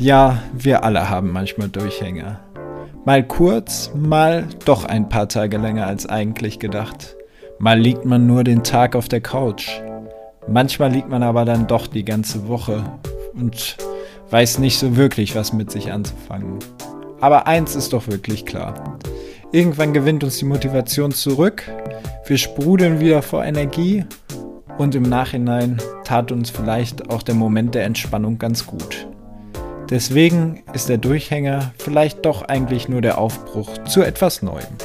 Ja, wir alle haben manchmal Durchhänger. Mal kurz, mal doch ein paar Tage länger als eigentlich gedacht. Mal liegt man nur den Tag auf der Couch. Manchmal liegt man aber dann doch die ganze Woche und weiß nicht so wirklich, was mit sich anzufangen. Aber eins ist doch wirklich klar. Irgendwann gewinnt uns die Motivation zurück, wir sprudeln wieder vor Energie und im Nachhinein tat uns vielleicht auch der Moment der Entspannung ganz gut. Deswegen ist der Durchhänger vielleicht doch eigentlich nur der Aufbruch zu etwas Neuem.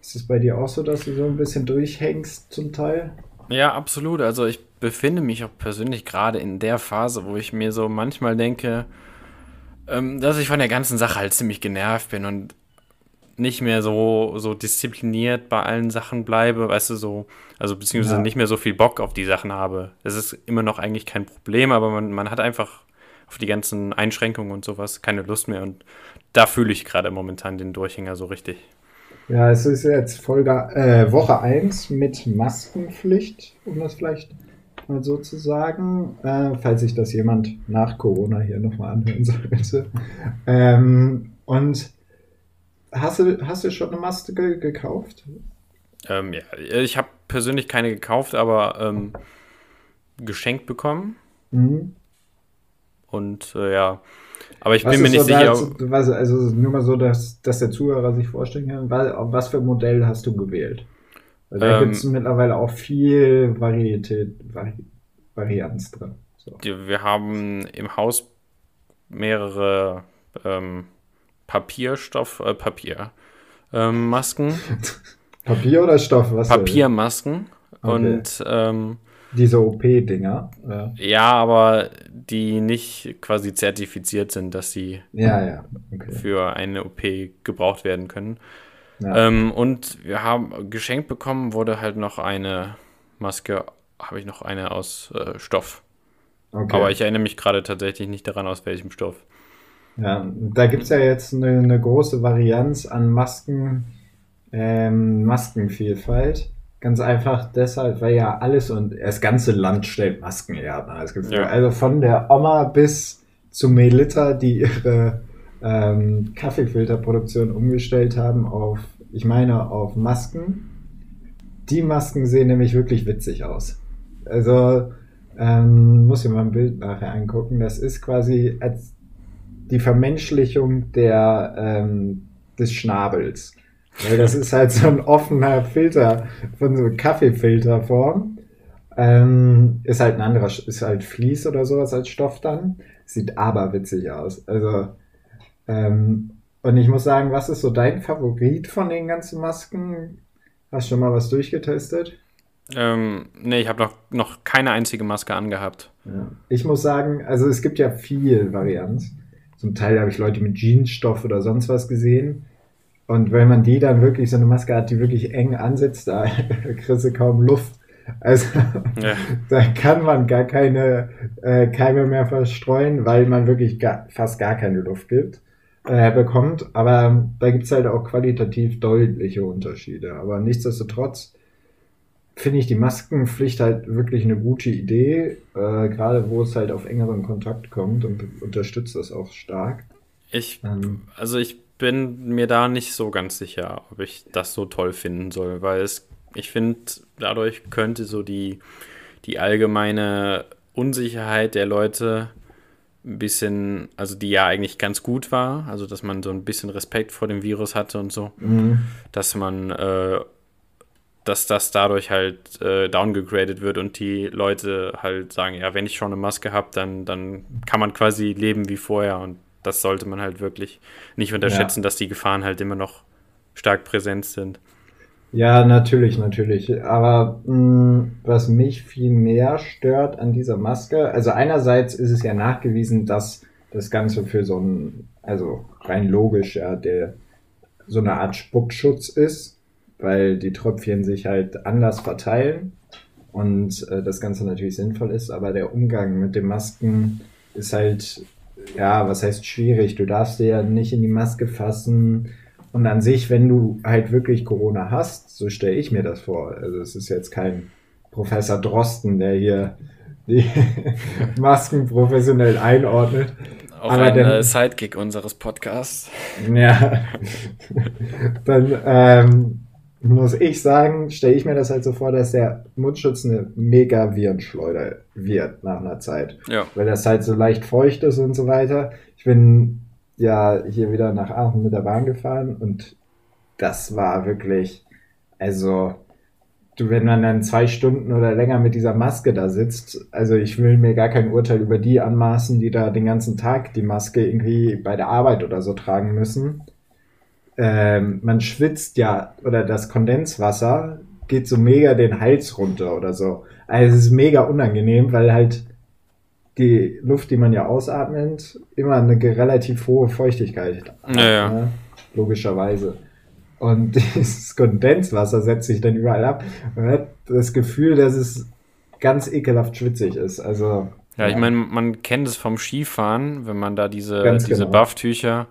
Ist es bei dir auch so, dass du so ein bisschen durchhängst zum Teil? Ja, absolut. Also ich befinde mich auch persönlich gerade in der Phase, wo ich mir so manchmal denke, ähm, dass ich von der ganzen Sache halt ziemlich genervt bin und nicht mehr so, so diszipliniert bei allen Sachen bleibe, weißt du, so, also beziehungsweise ja. nicht mehr so viel Bock auf die Sachen habe. Das ist immer noch eigentlich kein Problem, aber man, man hat einfach auf die ganzen Einschränkungen und sowas keine Lust mehr und da fühle ich gerade momentan den Durchhänger so richtig. Ja, es ist jetzt Folge, äh, Woche 1 mit Maskenpflicht, um das vielleicht mal so zu sagen, äh, falls sich das jemand nach Corona hier nochmal anhören sollte. Ähm, und Hast du, hast du schon eine Maske gekauft? Ähm, ja, ich habe persönlich keine gekauft, aber ähm, geschenkt bekommen. Mhm. Und äh, ja, aber ich was bin mir nicht so sicher. Da, was, also nur mal so, dass, dass der Zuhörer sich vorstellen kann, was, was für ein Modell hast du gewählt? Weil da ähm, gibt es mittlerweile auch viel Varietät, Vari Varianz drin. So. Wir haben im Haus mehrere ähm, Papierstoff, äh, Papier. Ähm, Masken. Papier oder Stoff? Was Papiermasken. Okay. Und ähm, diese OP-Dinger. Ja. ja. aber die nicht quasi zertifiziert sind, dass sie ja, ja. Okay. für eine OP gebraucht werden können. Ähm, und wir haben geschenkt bekommen, wurde halt noch eine Maske, habe ich noch eine aus äh, Stoff. Okay. Aber ich erinnere mich gerade tatsächlich nicht daran, aus welchem Stoff. Ja, da gibt es ja jetzt eine, eine, große Varianz an Masken, ähm, Maskenvielfalt. Ganz einfach deshalb, weil ja alles und das ganze Land stellt Masken her. Ja. Also von der Oma bis zu Melita, die ihre ähm, Kaffeefilterproduktion umgestellt haben auf, ich meine, auf Masken. Die Masken sehen nämlich wirklich witzig aus. Also, ähm, muss ich mal ein Bild nachher angucken. Das ist quasi, als die Vermenschlichung der, ähm, des Schnabels. Weil das ist halt so ein offener Filter von so Kaffeefilterform. Ähm, ist halt ein anderer, ist halt Vlies oder sowas als Stoff dann. Sieht aber witzig aus. Also, ähm, und ich muss sagen, was ist so dein Favorit von den ganzen Masken? Hast du schon mal was durchgetestet? Ähm, nee, ich habe noch, noch keine einzige Maske angehabt. Ja. Ich muss sagen, also es gibt ja viel Varianz. Zum Teil habe ich Leute mit Jeansstoff oder sonst was gesehen. Und wenn man die dann wirklich so eine Maske hat, die wirklich eng ansetzt, da kriegst du kaum Luft. Also ja. da kann man gar keine äh, Keime mehr verstreuen, weil man wirklich gar, fast gar keine Luft gibt, äh, bekommt. Aber da gibt's halt auch qualitativ deutliche Unterschiede. Aber nichtsdestotrotz finde ich die Maskenpflicht halt wirklich eine gute Idee, äh, gerade wo es halt auf engeren Kontakt kommt und unterstützt das auch stark. Ich, ähm, also ich bin mir da nicht so ganz sicher, ob ich das so toll finden soll, weil es, ich finde, dadurch könnte so die, die allgemeine Unsicherheit der Leute ein bisschen, also die ja eigentlich ganz gut war, also dass man so ein bisschen Respekt vor dem Virus hatte und so, mhm. dass man äh, dass das dadurch halt äh, downgegradet wird und die Leute halt sagen, ja, wenn ich schon eine Maske habe, dann, dann kann man quasi leben wie vorher und das sollte man halt wirklich nicht unterschätzen, ja. dass die Gefahren halt immer noch stark präsent sind. Ja, natürlich, natürlich. Aber mh, mm, was mich viel mehr stört an dieser Maske, also einerseits ist es ja nachgewiesen, dass das Ganze für so ein, also rein logisch, ja, der so eine Art Spuckschutz ist weil die Tröpfchen sich halt anders verteilen und äh, das Ganze natürlich sinnvoll ist, aber der Umgang mit den Masken ist halt, ja, was heißt schwierig? Du darfst dir ja nicht in die Maske fassen. Und an sich, wenn du halt wirklich Corona hast, so stelle ich mir das vor. Also es ist jetzt kein Professor Drosten, der hier die Masken professionell einordnet. Auch Aber ein dann, äh, Sidekick unseres Podcasts. Ja. dann ähm, muss ich sagen, stelle ich mir das halt so vor, dass der Mundschutz eine mega Virenschleuder wird nach einer Zeit. Ja. Weil das halt so leicht feucht ist und so weiter. Ich bin ja hier wieder nach Aachen mit der Bahn gefahren und das war wirklich, also, du, wenn man dann zwei Stunden oder länger mit dieser Maske da sitzt, also ich will mir gar kein Urteil über die anmaßen, die da den ganzen Tag die Maske irgendwie bei der Arbeit oder so tragen müssen. Ähm, man schwitzt ja, oder das Kondenswasser geht so mega den Hals runter oder so. Also es ist mega unangenehm, weil halt die Luft, die man ja ausatmet, immer eine relativ hohe Feuchtigkeit hat. Ja, ja. Ne? Logischerweise. Und dieses Kondenswasser setzt sich dann überall ab. Man hat das Gefühl, dass es ganz ekelhaft schwitzig ist. Also. Ja, ja. ich meine, man kennt es vom Skifahren, wenn man da diese, diese genau. Bufftücher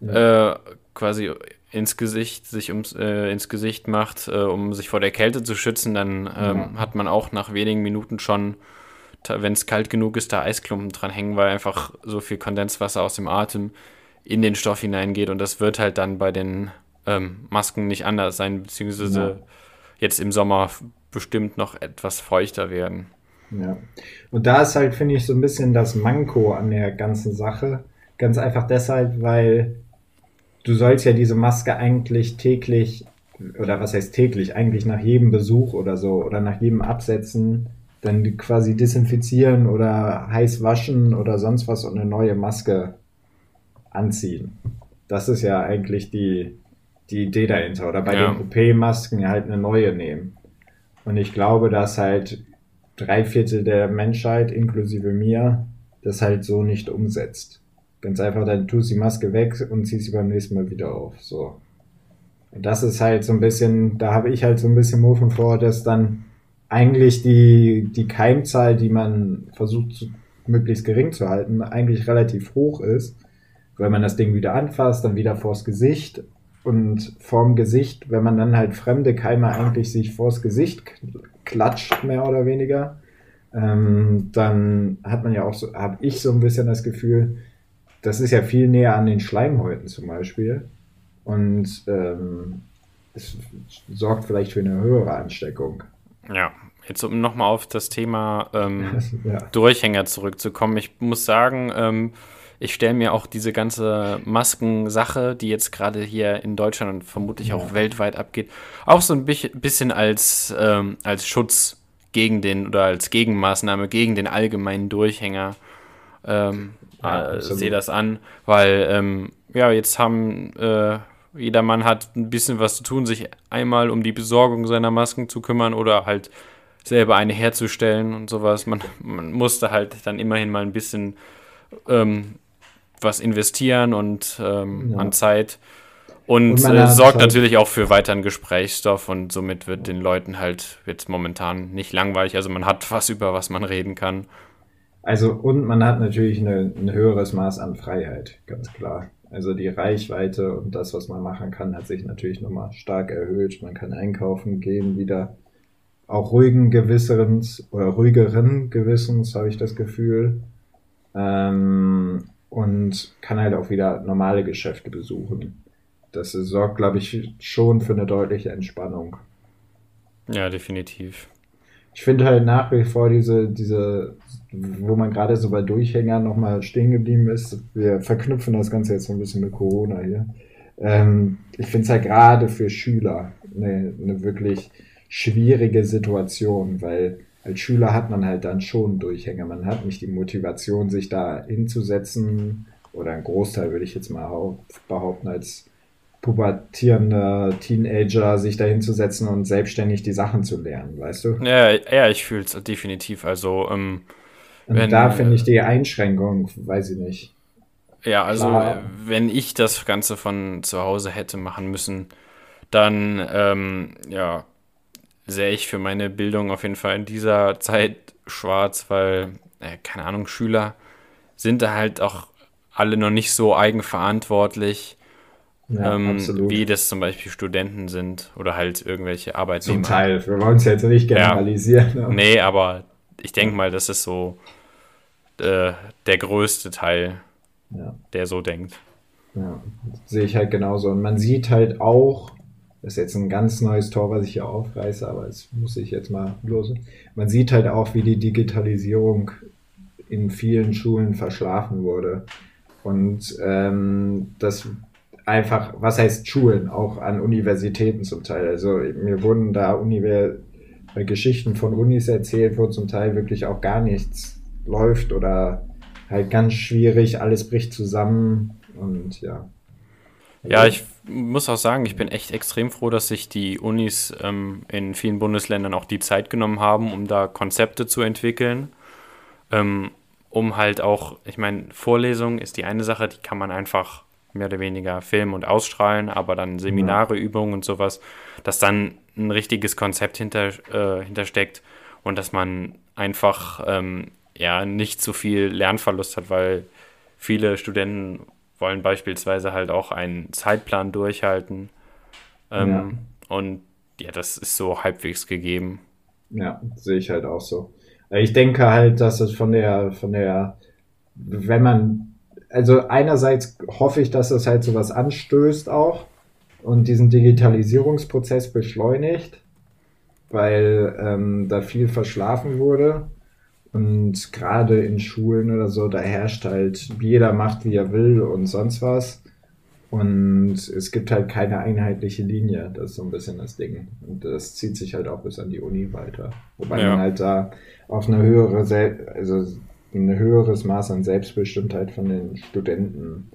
äh, quasi ins Gesicht, sich ums, äh, ins Gesicht macht, äh, um sich vor der Kälte zu schützen, dann ähm, ja. hat man auch nach wenigen Minuten schon, wenn es kalt genug ist, da Eisklumpen dran hängen, weil einfach so viel Kondenswasser aus dem Atem in den Stoff hineingeht und das wird halt dann bei den ähm, Masken nicht anders sein, beziehungsweise ja. jetzt im Sommer bestimmt noch etwas feuchter werden. Ja. Und da ist halt, finde ich, so ein bisschen das Manko an der ganzen Sache. Ganz einfach deshalb, weil du sollst ja diese Maske eigentlich täglich, oder was heißt täglich, eigentlich nach jedem Besuch oder so, oder nach jedem Absetzen, dann quasi desinfizieren oder heiß waschen oder sonst was und eine neue Maske anziehen. Das ist ja eigentlich die, die Idee dahinter. Oder bei ja. den OP-Masken halt eine neue nehmen. Und ich glaube, dass halt drei Viertel der Menschheit, inklusive mir, das halt so nicht umsetzt. Ganz einfach, dann tust die Maske weg und ziehst sie beim nächsten Mal wieder auf. So. Das ist halt so ein bisschen, da habe ich halt so ein bisschen Muffen vor, dass dann eigentlich die, die Keimzahl, die man versucht zu, möglichst gering zu halten, eigentlich relativ hoch ist, weil man das Ding wieder anfasst, dann wieder vors Gesicht und vorm Gesicht, wenn man dann halt fremde Keime eigentlich sich vors Gesicht klatscht, mehr oder weniger, ähm, dann hat man ja auch so, habe ich so ein bisschen das Gefühl, das ist ja viel näher an den Schleimhäuten zum Beispiel. Und ähm, es sorgt vielleicht für eine höhere Ansteckung. Ja, jetzt um nochmal auf das Thema ähm, ja. Durchhänger zurückzukommen. Ich muss sagen, ähm, ich stelle mir auch diese ganze Maskensache, die jetzt gerade hier in Deutschland und vermutlich ja. auch weltweit abgeht, auch so ein bisschen als, ähm, als Schutz gegen den oder als Gegenmaßnahme gegen den allgemeinen Durchhänger. Ja, äh, sehe das an, weil ähm, ja, jetzt haben äh, jeder Mann hat ein bisschen was zu tun, sich einmal um die Besorgung seiner Masken zu kümmern oder halt selber eine herzustellen und sowas. Man, man musste halt dann immerhin mal ein bisschen ähm, was investieren und ähm, ja. an Zeit. Und, und äh, sorgt halt natürlich auch für weiteren Gesprächsstoff und somit wird den Leuten halt jetzt momentan nicht langweilig. Also man hat was, über was man reden kann. Also und man hat natürlich eine, ein höheres Maß an Freiheit, ganz klar. Also die Reichweite und das, was man machen kann, hat sich natürlich nochmal stark erhöht. Man kann einkaufen gehen, wieder auch ruhigen Gewissens oder ruhigeren Gewissens, habe ich das Gefühl. Ähm, und kann halt auch wieder normale Geschäfte besuchen. Das sorgt, glaube ich, schon für eine deutliche Entspannung. Ja, definitiv. Ich finde halt nach wie vor diese, diese, wo man gerade so bei Durchhängern nochmal stehen geblieben ist, wir verknüpfen das Ganze jetzt so ein bisschen mit Corona hier. Ähm, ich finde es halt gerade für Schüler eine, eine wirklich schwierige Situation, weil als Schüler hat man halt dann schon Durchhänge. Man hat nicht die Motivation, sich da hinzusetzen, oder ein Großteil würde ich jetzt mal behaupten, als pubertierender Teenager sich da hinzusetzen und selbstständig die Sachen zu lernen, weißt du? Ja, ja ich fühle es definitiv. Also, ähm, und wenn, da finde ich die Einschränkung, weiß ich nicht. Ja, also Klar. wenn ich das Ganze von zu Hause hätte machen müssen, dann ähm, ja, sehe ich für meine Bildung auf jeden Fall in dieser Zeit schwarz, weil, äh, keine Ahnung, Schüler sind da halt auch alle noch nicht so eigenverantwortlich, ja, ähm, wie das zum Beispiel Studenten sind oder halt irgendwelche Arbeitnehmer. Zum Teil, wir wollen es jetzt nicht generalisieren. Ja, nee, aber ich denke mal, das ist so äh, der größte Teil, Ja. der so denkt. Ja, sehe ich halt genauso. Und man sieht halt auch, das ist jetzt ein ganz neues Tor, was ich hier aufreiße, aber das muss ich jetzt mal losen. Man sieht halt auch, wie die Digitalisierung in vielen Schulen verschlafen wurde. Und ähm, das einfach, was heißt Schulen, auch an Universitäten zum Teil. Also mir wurden da Univer äh, Geschichten von Unis erzählt, wo zum Teil wirklich auch gar nichts läuft oder halt ganz schwierig, alles bricht zusammen und ja. Ja, ich muss auch sagen, ich bin echt extrem froh, dass sich die Unis ähm, in vielen Bundesländern auch die Zeit genommen haben, um da Konzepte zu entwickeln. Ähm, um halt auch, ich meine, Vorlesung ist die eine Sache, die kann man einfach mehr oder weniger filmen und ausstrahlen, aber dann Seminare, Übungen und sowas, dass dann ein richtiges Konzept hinter, äh, hintersteckt und dass man einfach ähm, ja nicht so viel Lernverlust hat, weil viele Studenten wollen beispielsweise halt auch einen Zeitplan durchhalten. Ähm, Ja. Und ja, das ist so halbwegs gegeben. Ja, sehe ich halt auch so. Ich denke halt, dass es von der, von der, wenn man, also einerseits hoffe ich, dass es halt sowas anstößt auch und diesen Digitalisierungsprozess beschleunigt, weil ähm, da viel verschlafen wurde. Und gerade in Schulen oder so, da herrscht halt, jeder macht, wie er will und sonst was. Und es gibt halt keine einheitliche Linie. Das ist so ein bisschen das Ding. Und das zieht sich halt auch bis an die Uni weiter. Wobei Ja. man halt da auf eine höhere, Sel also ein höheres Maß an Selbstbestimmtheit von den Studenten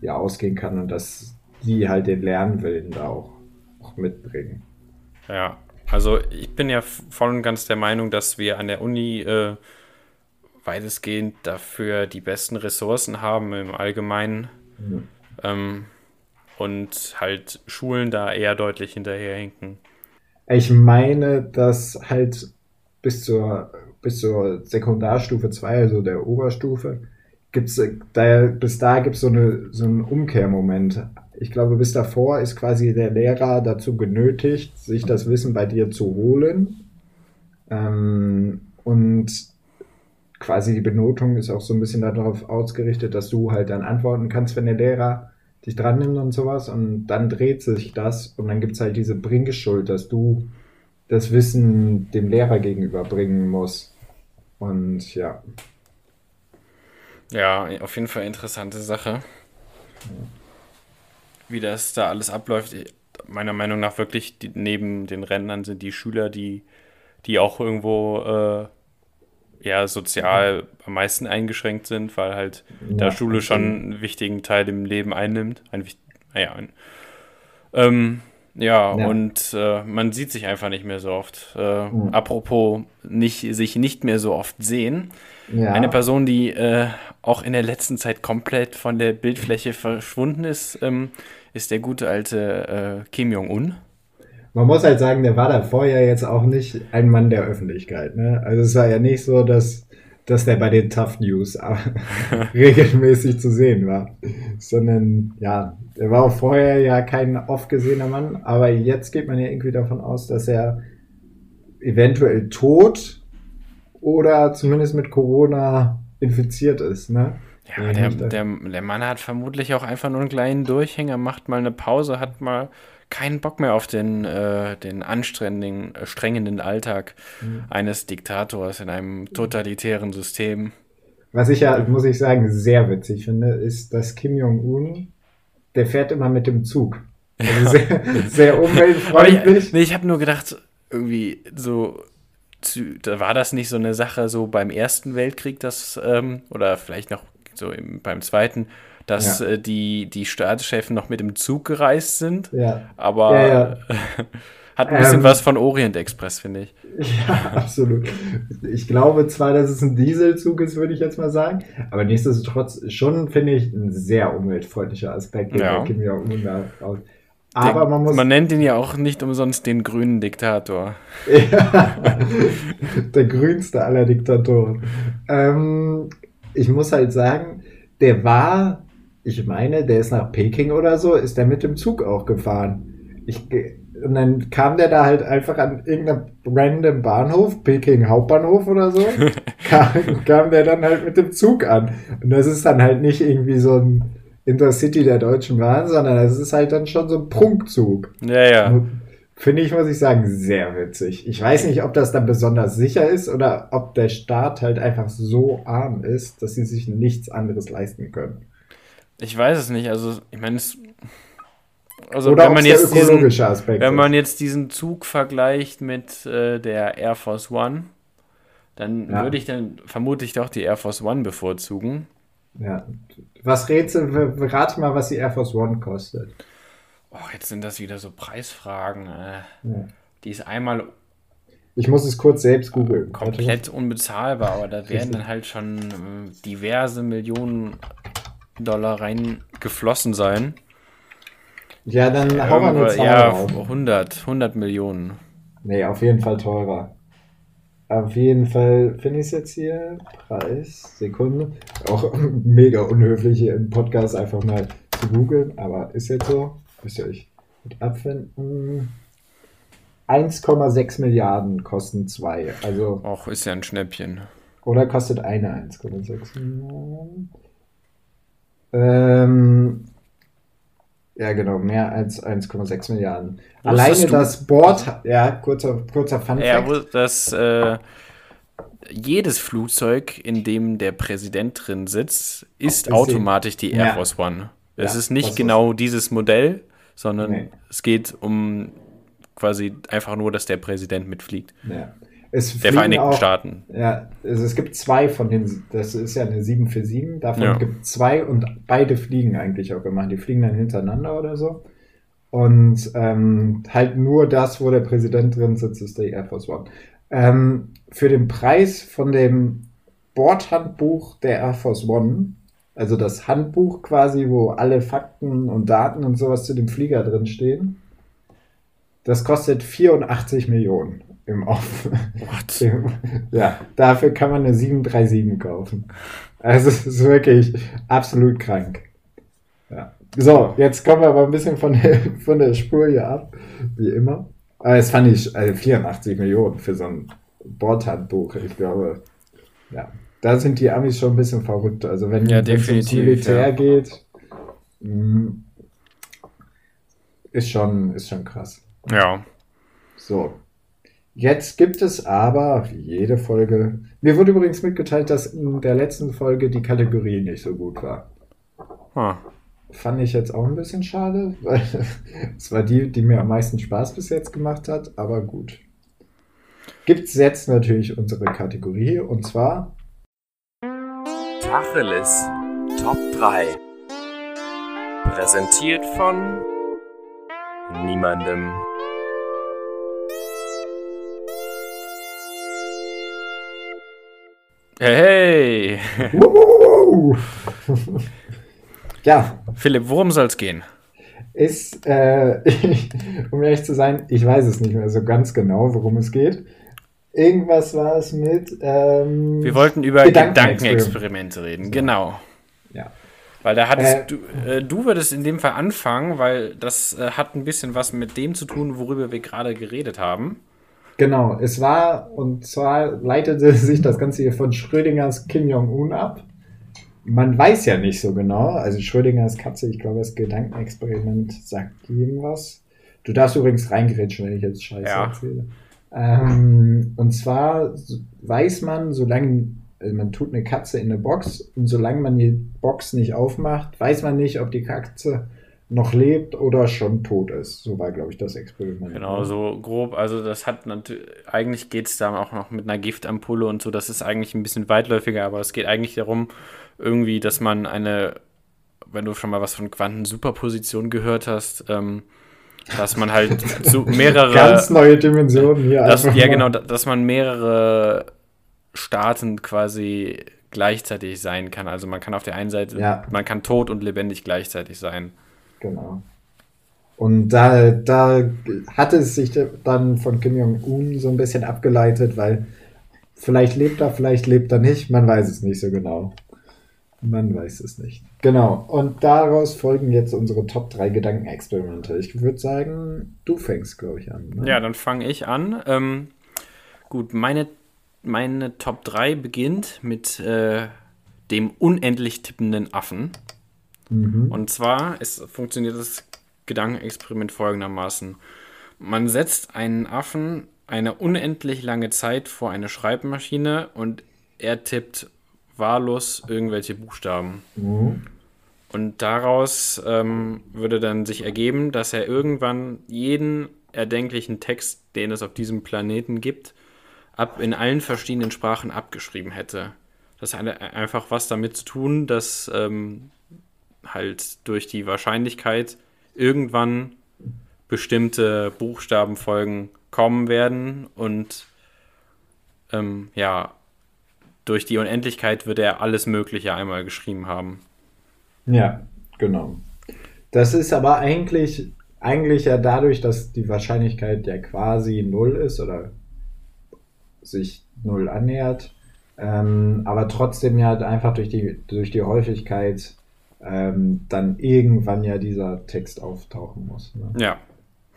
ja ausgehen kann und dass die halt den Lernwillen da auch, auch mitbringen. Ja, also ich bin ja voll und ganz der Meinung, dass wir an der Uni äh, weitestgehend dafür die besten Ressourcen haben im Allgemeinen Mhm. ähm, und halt Schulen da eher deutlich hinterherhinken. Ich meine, dass halt bis zur, bis zur Sekundarstufe 2, also der Oberstufe, gibt's, äh, da, bis da gibt es so, eine, so einen Umkehrmoment. Ich glaube, bis davor ist quasi der Lehrer dazu genötigt, sich das Wissen bei dir zu holen. Ähm, und quasi die Benotung ist auch so ein bisschen darauf ausgerichtet, dass du halt dann antworten kannst, wenn der Lehrer dich dran nimmt und sowas. Und dann dreht sich das und dann gibt's halt diese Bringschuld, dass du das Wissen dem Lehrer gegenüber bringen musst. Und ja, Ja, auf jeden Fall interessante Sache. Wie das da alles abläuft. Meiner Meinung nach wirklich die, neben den Rentnern sind die Schüler, die, die auch irgendwo äh, ja, sozial am meisten eingeschränkt sind, weil halt da Ja, Schule schon einen wichtigen Teil im Leben einnimmt. Ein, naja, ein, ähm, ja, Ja. und äh, man sieht sich einfach nicht mehr so oft. Äh, Mhm. Apropos nicht, sich nicht mehr so oft sehen. ja. Eine Person, die äh, auch in der letzten Zeit komplett von der Bildfläche verschwunden ist, ähm, ist der gute alte äh, Kim Jong-un. Man muss halt sagen, der war da vorher jetzt auch nicht ein Mann der Öffentlichkeit. Ne? Also es war ja nicht so, dass, dass der bei den Tough News regelmäßig zu sehen war. Sondern ja, der war auch vorher ja kein oft gesehener Mann, aber jetzt geht man ja irgendwie davon aus, dass er eventuell tot oder zumindest mit Corona infiziert ist. Ne? Ja, der, der, der Mann hat vermutlich auch einfach nur einen kleinen Durchhänger, macht mal eine Pause, hat mal keinen Bock mehr auf den, äh, den anstrengenden, äh, strengenden Alltag eines Diktators in einem totalitären System. Was ich ja, muss ich sagen, sehr witzig finde, ist, dass Kim Jong-un, der fährt immer mit dem Zug. Also sehr, sehr Aber ich, umweltfreundlich. nee, ich habe nur gedacht, irgendwie so, da war das nicht so eine Sache so beim Ersten Weltkrieg, dass, ähm, oder vielleicht noch so im, beim Zweiten, dass Ja. äh, die, die Staatschefs noch mit dem Zug gereist sind. Ja, Aber Ja, hat ein bisschen Ähm, was von Orient Express, finde ich. ja, absolut. Ich glaube zwar, dass es ein Dieselzug ist, würde ich jetzt mal sagen, aber nichtsdestotrotz schon, finde ich, ein sehr umweltfreundlicher Aspekt, den Ja. Kim Jong-un. Aber Der- man muss. man nennt ihn ja auch nicht umsonst den grünen Diktator. Ja, der grünste aller Diktatoren. Ähm, ich muss halt sagen, der war, ich meine, der ist nach Peking oder so, ist der mit dem Zug auch gefahren. Ich, und dann kam der da halt einfach an irgendeinem random Bahnhof, Peking Hauptbahnhof oder so, kam, kam der dann halt mit dem Zug an. Und das ist dann halt nicht irgendwie so ein Intercity der Deutschen Bahn, sondern das ist halt dann schon so ein Prunkzug. Ja, ja. Finde ich, muss ich sagen, sehr witzig. Ich weiß nicht, ob das dann besonders sicher ist oder ob der Staat halt einfach so arm ist, dass sie sich nichts anderes leisten können. Ich weiß es nicht. Also, ich meine, es. Also, Oder wenn man, jetzt diesen, wenn man jetzt diesen Zug vergleicht mit äh, der Air Force One, dann Ja. würde ich dann vermutlich doch die Air Force One bevorzugen. Ja. Was rätst du, rate mal, was die Air Force One kostet. Oh, jetzt sind das wieder so Preisfragen. Äh, Ja. die ist einmal Ich muss es kurz selbst googeln. komplett unbezahlbar, aber da werden dann halt schon äh, diverse Millionen Dollar reingeflossen sein. Ja, dann hau mal eine Irgendwo- Zahl ja, raus. 100, 100 Millionen. Nee, auf jeden Fall teurer. Auf jeden Fall finde ich es jetzt hier. Preis, Sekunde. Auch mega unhöflich hier im Podcast einfach mal zu googeln, aber ist jetzt so. Müsst ihr euch mit abfinden. 1,6 Milliarden kosten zwei. Also, Och, ist ja ein Schnäppchen. oder kostet eine 1,6 Milliarden? Ähm, ja, genau, mehr als 1,6 Milliarden. Alleine Wusstest du- das Board, ja, kurzer, kurzer Fun Ja, Fact. wo- dass äh, jedes Flugzeug, in dem der Präsident drin sitzt, ist Ist automatisch die Air Ja. Force One. Es Ja, ist nicht genau dieses Modell, sondern Nee. es geht um quasi einfach nur, dass der Präsident mitfliegt. Ja. Es Der Vereinigten auch, Staaten. Ja, also es gibt zwei von den, das ist ja eine 747, davon Ja. gibt es zwei und beide fliegen eigentlich auch immer. Die fliegen dann hintereinander oder so. Und ähm, halt nur das, wo der Präsident drin sitzt, ist die Air Force One. Ähm, für den Preis von dem Bordhandbuch der Air Force One, also das Handbuch quasi, wo alle Fakten und Daten und sowas zu dem Flieger drin stehen, das kostet 84 Millionen im Off. What? Ja, dafür kann man eine 737 kaufen. Also es ist wirklich absolut krank. Ja. So, jetzt kommen wir aber ein bisschen von der, von der Spur hier ab, wie immer. Aber es fand ich also 84 Millionen für so ein Bordhandbuch. Ich glaube, ja, da sind die Amis schon ein bisschen verrückt. Also wenn Ja, es definitiv, Militär ja. geht, mh, ist schon, ist schon krass. Ja. So. Jetzt gibt es aber, wie jede Folge, mir wurde übrigens mitgeteilt, dass in der letzten Folge die Kategorie nicht so gut war. Huh. Fand ich jetzt auch ein bisschen schade, weil es war die, die mir am meisten Spaß bis jetzt gemacht hat, aber gut. Gibt es jetzt natürlich unsere Kategorie und zwar Tacheles Top 3. Präsentiert von niemandem. Hey! Ja, Philipp, worum soll es gehen? ist, äh, um ehrlich zu sein, ich weiß es nicht mehr so ganz genau, worum es geht. Irgendwas war es mit. Ähm, Wir wollten über Gedankenexperiment. Gedankenexperimente reden, genau. Ja. Weil da hattest Äh, du, äh, du würdest in dem Fall anfangen, weil das äh, hat ein bisschen was mit dem zu tun, worüber wir gerade geredet haben. Genau, es war, und zwar leitete sich das Ganze hier von Schrödingers Kim Jong-un ab. Man weiß ja nicht so genau, also Schrödingers Katze, ich glaube, das Gedankenexperiment sagt jedem was. Du darfst übrigens reingerätschen, wenn ich jetzt Scheiße Ja. erzähle. Ähm, und zwar weiß man, solange also man tut eine Katze in eine Box und solange man die Box nicht aufmacht, weiß man nicht, ob die Katze noch lebt oder schon tot ist. So war, glaube ich, das Experiment. Genau, so grob. Also das hat natürlich, eigentlich geht es da auch noch mit einer Giftampulle und so. Das ist eigentlich ein bisschen weitläufiger, aber es geht eigentlich darum, irgendwie, dass man eine, wenn du schon mal was von Quantensuperposition gehört hast, ähm, dass man halt so mehrere. Ganz neue Dimensionen hier. Das, einfach ja, genau, da- dass man mehrere Staaten quasi gleichzeitig sein kann. Also man kann auf der einen Seite, Ja. man kann tot und lebendig gleichzeitig sein. Genau. Und da, da hat es sich dann von Kim Jong-un so ein bisschen abgeleitet, weil vielleicht lebt er, vielleicht lebt er nicht, man weiß es nicht so genau. Man weiß es nicht. Genau. Und daraus folgen jetzt unsere Top 3 Gedankenexperimente. Ich würde sagen, du fängst, glaube ich, an. Ne? Ja, dann fange ich an. Ähm, gut, meine, meine Top 3 beginnt mit äh, dem unendlich tippenden Affen. Mhm. Und zwar ist, funktioniert das Gedankenexperiment folgendermaßen. Man setzt einen Affen eine unendlich lange Zeit vor eine Schreibmaschine und er tippt wahllos irgendwelche Buchstaben. Mhm. Und daraus ähm, würde dann sich ergeben, dass er irgendwann jeden erdenklichen Text, den es auf diesem Planeten gibt, ab in allen verschiedenen Sprachen abgeschrieben hätte. Das hat einfach was damit zu tun, dass ähm, halt durch die Wahrscheinlichkeit irgendwann bestimmte Buchstabenfolgen kommen werden und ähm, ja, durch die Unendlichkeit wird er alles Mögliche einmal geschrieben haben. Ja, genau. Das ist aber eigentlich, eigentlich ja dadurch, dass die Wahrscheinlichkeit ja quasi null ist oder sich null annähert, ähm, aber trotzdem ja einfach durch die, durch die Häufigkeit ähm, dann irgendwann ja dieser Text auftauchen muss. Ne? Ja.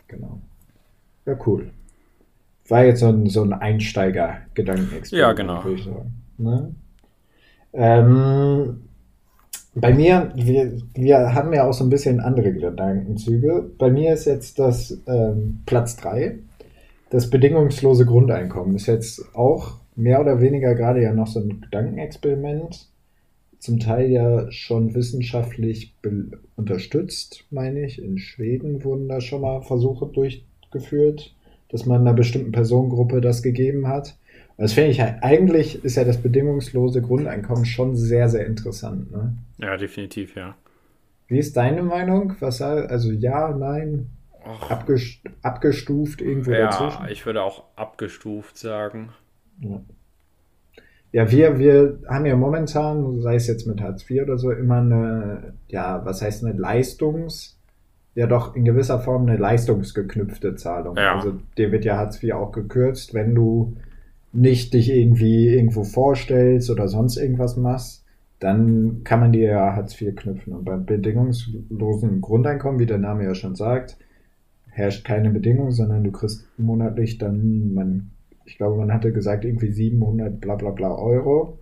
Genau. Ja, cool. War jetzt so ein, so ein Einsteiger-Gedankenexperiment. Ja, genau. Würde ich sagen. Ne? Ähm, bei mir, wir, wir haben ja auch so ein bisschen andere Gedankenzüge. Bei mir ist jetzt das ähm, Platz 3. Das bedingungslose Grundeinkommen ist jetzt auch mehr oder weniger gerade ja noch so ein Gedankenexperiment. Zum Teil ja schon wissenschaftlich unterstützt, meine ich. In Schweden wurden da schon mal Versuche durchgeführt, dass man einer bestimmten Personengruppe das gegeben hat. Das finde ich halt, eigentlich ist ja das bedingungslose Grundeinkommen schon sehr, sehr interessant. Ne? Ja, definitiv, ja. Wie ist deine Meinung? Was also ja, nein? Abgest abgestuft irgendwo ja, dazwischen? Ja, ich würde auch abgestuft sagen. Ja. Ja, wir, wir haben ja momentan, sei es jetzt mit Hartz IV oder so, immer eine, ja, was heißt eine Leistungs- ja doch in gewisser Form eine leistungsgeknüpfte Zahlung. Ja. Also dir wird ja Hartz IV auch gekürzt, wenn du nicht dich irgendwie irgendwo vorstellst oder sonst irgendwas machst, dann kann man dir ja Hartz IV knüpfen. Und beim bedingungslosen Grundeinkommen, wie der Name ja schon sagt, herrscht keine Bedingung, sondern du kriegst monatlich dann, man, ich glaube, man hatte gesagt, irgendwie 700 bla bla bla Euro.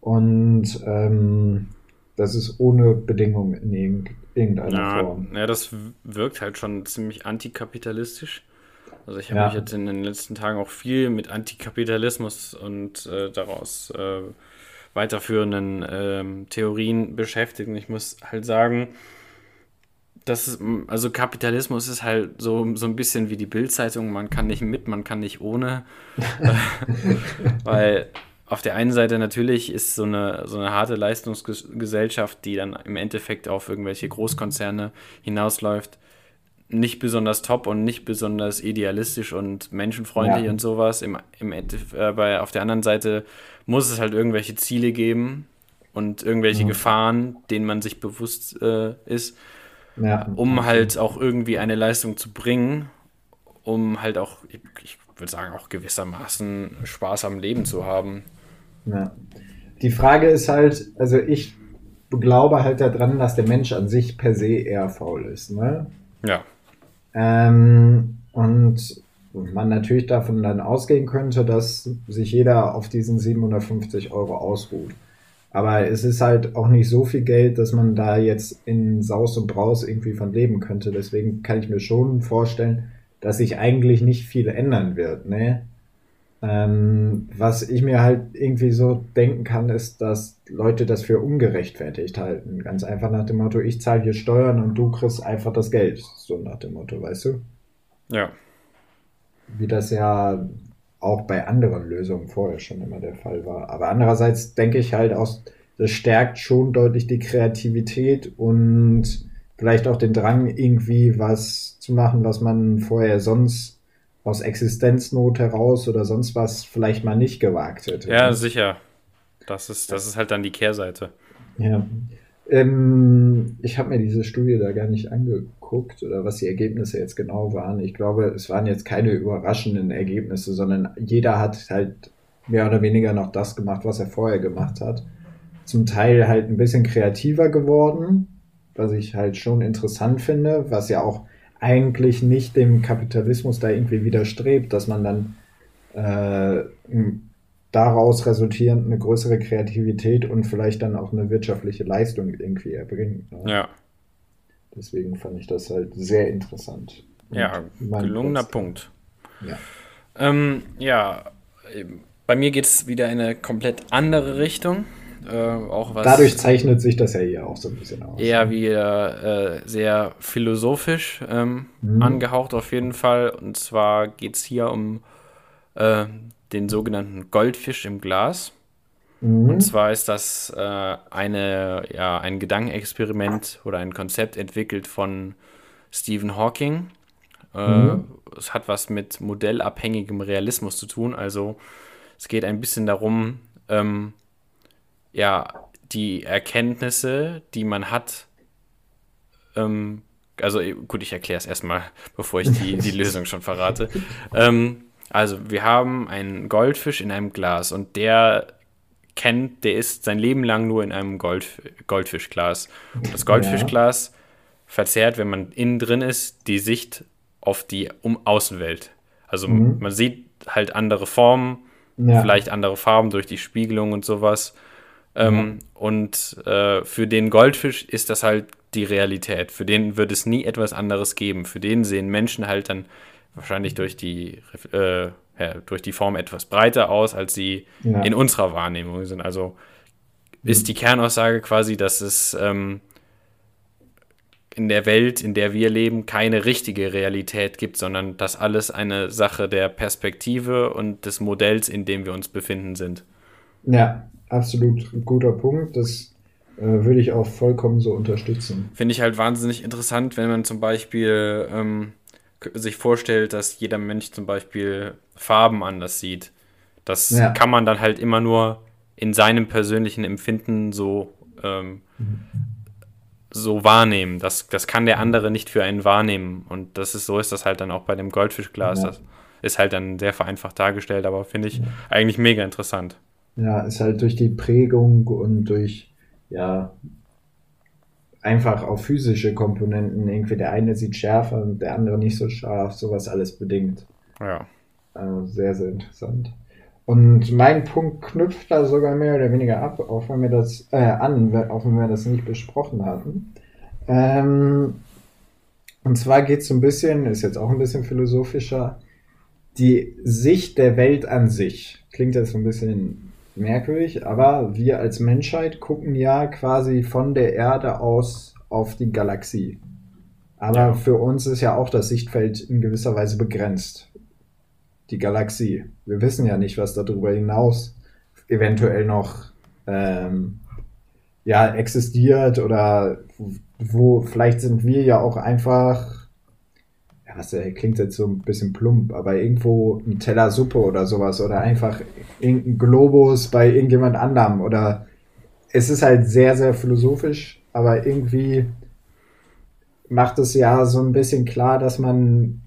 Und ähm, das ist ohne Bedingung in irgendeiner ja, Form. Ja, das wirkt halt schon ziemlich antikapitalistisch. Also ich habe ja. mich jetzt in den letzten Tagen auch viel mit Antikapitalismus und äh, daraus äh, weiterführenden äh, Theorien beschäftigt. Und ich muss halt sagen, das ist, also Kapitalismus ist halt so, so ein bisschen wie die Bildzeitung, man kann nicht mit, man kann nicht ohne. Weil auf der einen Seite natürlich ist so eine, so eine harte Leistungsgesellschaft, die dann im Endeffekt auf irgendwelche Großkonzerne hinausläuft, nicht besonders top und nicht besonders idealistisch und menschenfreundlich ja. und sowas. Im, im bei, auf der anderen Seite muss es halt irgendwelche Ziele geben und irgendwelche ja. Gefahren, denen man sich bewusst äh, ist, ja. um halt auch irgendwie eine Leistung zu bringen, um halt auch, ich, würde sagen, auch gewissermaßen Spaß am Leben zu haben. Ja. Die Frage ist halt, also ich glaube halt daran, dass der Mensch an sich per se eher faul ist. Ne? Ja. Ähm, und man natürlich davon dann ausgehen könnte, dass sich jeder auf diesen 750 Euro ausruht. Aber es ist halt auch nicht so viel Geld, dass man da jetzt in Saus und Braus irgendwie von leben könnte. Deswegen kann ich mir schon vorstellen, dass sich eigentlich nicht viel ändern wird. Ne? Ähm, was ich mir halt irgendwie so denken kann, ist, dass Leute das für ungerechtfertigt halten. Ganz einfach nach dem Motto, ich zahle hier Steuern und du kriegst einfach das Geld. So nach dem Motto, weißt du? Ja. Wie das ja auch bei anderen Lösungen vorher schon immer der Fall war. Aber andererseits denke ich halt aus, das stärkt schon deutlich die Kreativität und vielleicht auch den Drang, irgendwie was zu machen, was man vorher sonst aus Existenznot heraus oder sonst was vielleicht mal nicht gewagt hätte. Ja, sicher. Das ist, das ist halt dann die Kehrseite. Ja. Ähm, ich habe mir diese Studie da gar nicht angeguckt oder was die Ergebnisse jetzt genau waren. Ich glaube, es waren jetzt keine überraschenden Ergebnisse, sondern jeder hat halt mehr oder weniger noch das gemacht, was er vorher gemacht hat. zum Teil halt ein bisschen kreativer geworden, was ich halt schon interessant finde, was ja auch eigentlich nicht dem Kapitalismus da irgendwie widerstrebt, dass man dann äh, daraus resultierend eine größere Kreativität und vielleicht dann auch eine wirtschaftliche Leistung irgendwie erbringt. Ne? Ja. Deswegen fand ich das halt sehr interessant. Ja, gelungener Post. Punkt. Ja. Ähm, ja, bei mir geht es wieder in eine komplett andere Richtung. Äh, auch was Dadurch zeichnet sich das ja hier auch so ein bisschen aus. Eher ne? wieder äh, sehr philosophisch ähm, mhm. angehaucht auf jeden Fall. Und zwar geht es hier um äh, den sogenannten Goldfisch im Glas. Mhm. Und zwar ist das äh, eine, ja, ein Gedankenexperiment oder ein Konzept entwickelt von Stephen Hawking. Äh, mhm. Es hat was mit modellabhängigem Realismus zu tun. Also es geht ein bisschen darum, ähm, ja, die Erkenntnisse, die man hat, ähm, also gut, ich erkläre es erstmal, bevor ich die, die Lösung schon verrate. Ähm, also wir haben einen Goldfisch in einem Glas und der kennt, der ist sein Leben lang nur in einem Gold, Goldfischglas. Und das Goldfischglas ja. verzerrt, wenn man innen drin ist, die Sicht auf die um Außenwelt. Also mhm. man sieht halt andere Formen, ja. vielleicht andere Farben durch die Spiegelung und sowas. Ähm, Und äh, für den Goldfisch ist das halt die Realität. Für den wird es nie etwas anderes geben. Für den sehen Menschen halt dann wahrscheinlich durch die, äh, ja, durch die Form etwas breiter aus, als sie ja. in unserer Wahrnehmung sind. Also ist die Kernaussage quasi, dass es ähm, in der Welt, in der wir leben, keine richtige Realität gibt, sondern dass alles eine Sache der Perspektive und des Modells, in dem wir uns befinden, sind. Ja, absolut guter Punkt. Das äh, würde ich auch vollkommen so unterstützen. Finde ich halt wahnsinnig interessant, wenn man zum Beispiel ähm, sich vorstellt, dass jeder Mensch zum Beispiel Farben anders sieht. Das ja. kann man dann halt immer nur in seinem persönlichen Empfinden so ähm, so wahrnehmen. Das, das kann der andere nicht für einen wahrnehmen. Und das ist so ist das halt dann auch bei dem Goldfischglas. Ja. Das ist halt dann sehr vereinfacht dargestellt, aber finde ich ja. eigentlich mega interessant. Ja, ist halt durch die Prägung und durch, ja, einfach auf physische Komponenten. Irgendwie der eine sieht schärfer und der andere nicht so scharf, sowas alles bedingt. Ja. Also sehr, sehr interessant. Und mein Punkt knüpft da sogar mehr oder weniger ab, auch wenn wir das äh, an, auch wenn wir das nicht besprochen hatten. Ähm, und zwar geht es so ein bisschen, ist jetzt auch ein bisschen philosophischer, die Sicht der Welt an sich. Klingt jetzt so ein bisschen merkwürdig, aber wir als Menschheit gucken ja quasi von der Erde aus auf die Galaxie. Aber ja. für uns ist ja auch das Sichtfeld in gewisser Weise begrenzt die Galaxie. Wir wissen ja nicht, was darüber hinaus eventuell noch ähm, ja, existiert oder wo vielleicht sind wir ja auch einfach, ja, was äh, klingt jetzt so ein bisschen plump, aber irgendwo ein Teller Suppe oder sowas oder einfach irgendein Globus bei irgendjemand anderem oder es ist halt sehr, sehr philosophisch, aber irgendwie macht es ja so ein bisschen klar, dass man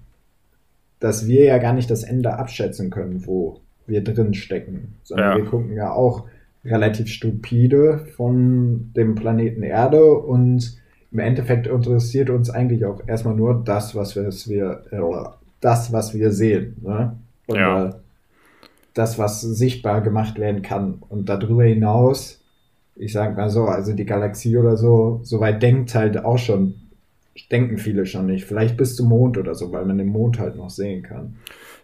dass wir ja gar nicht das Ende abschätzen können, wo wir drin stecken, sondern ja. wir gucken ja auch relativ stupide von dem Planeten Erde und im Endeffekt interessiert uns eigentlich auch erstmal nur das, was wir, äh, das, was wir sehen. Ne? Und ja. das, was sichtbar gemacht werden kann. Und darüber hinaus, ich sag mal so, also die Galaxie oder so, soweit denkt halt auch schon denken viele schon nicht. Vielleicht bis zum Mond oder so, weil man den Mond halt noch sehen kann.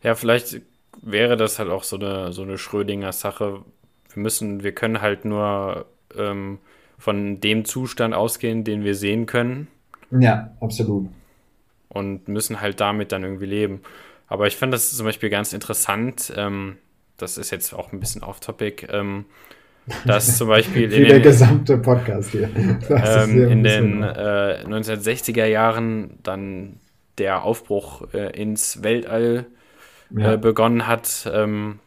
Ja, vielleicht wäre das halt auch so eine, so eine Schrödinger Sache. Wir müssen, wir können halt nur ähm, von dem Zustand ausgehen, den wir sehen können. Ja, absolut. Und müssen halt damit dann irgendwie leben. Aber ich finde das zum Beispiel ganz interessant. Ähm, das ist jetzt auch ein bisschen off-topic. Ähm, dass zum Beispiel in der gesamte Podcast hier. Ähm, in den äh, 1960er Jahren dann der Aufbruch äh, ins Weltall äh, ja. begonnen hat, ähm,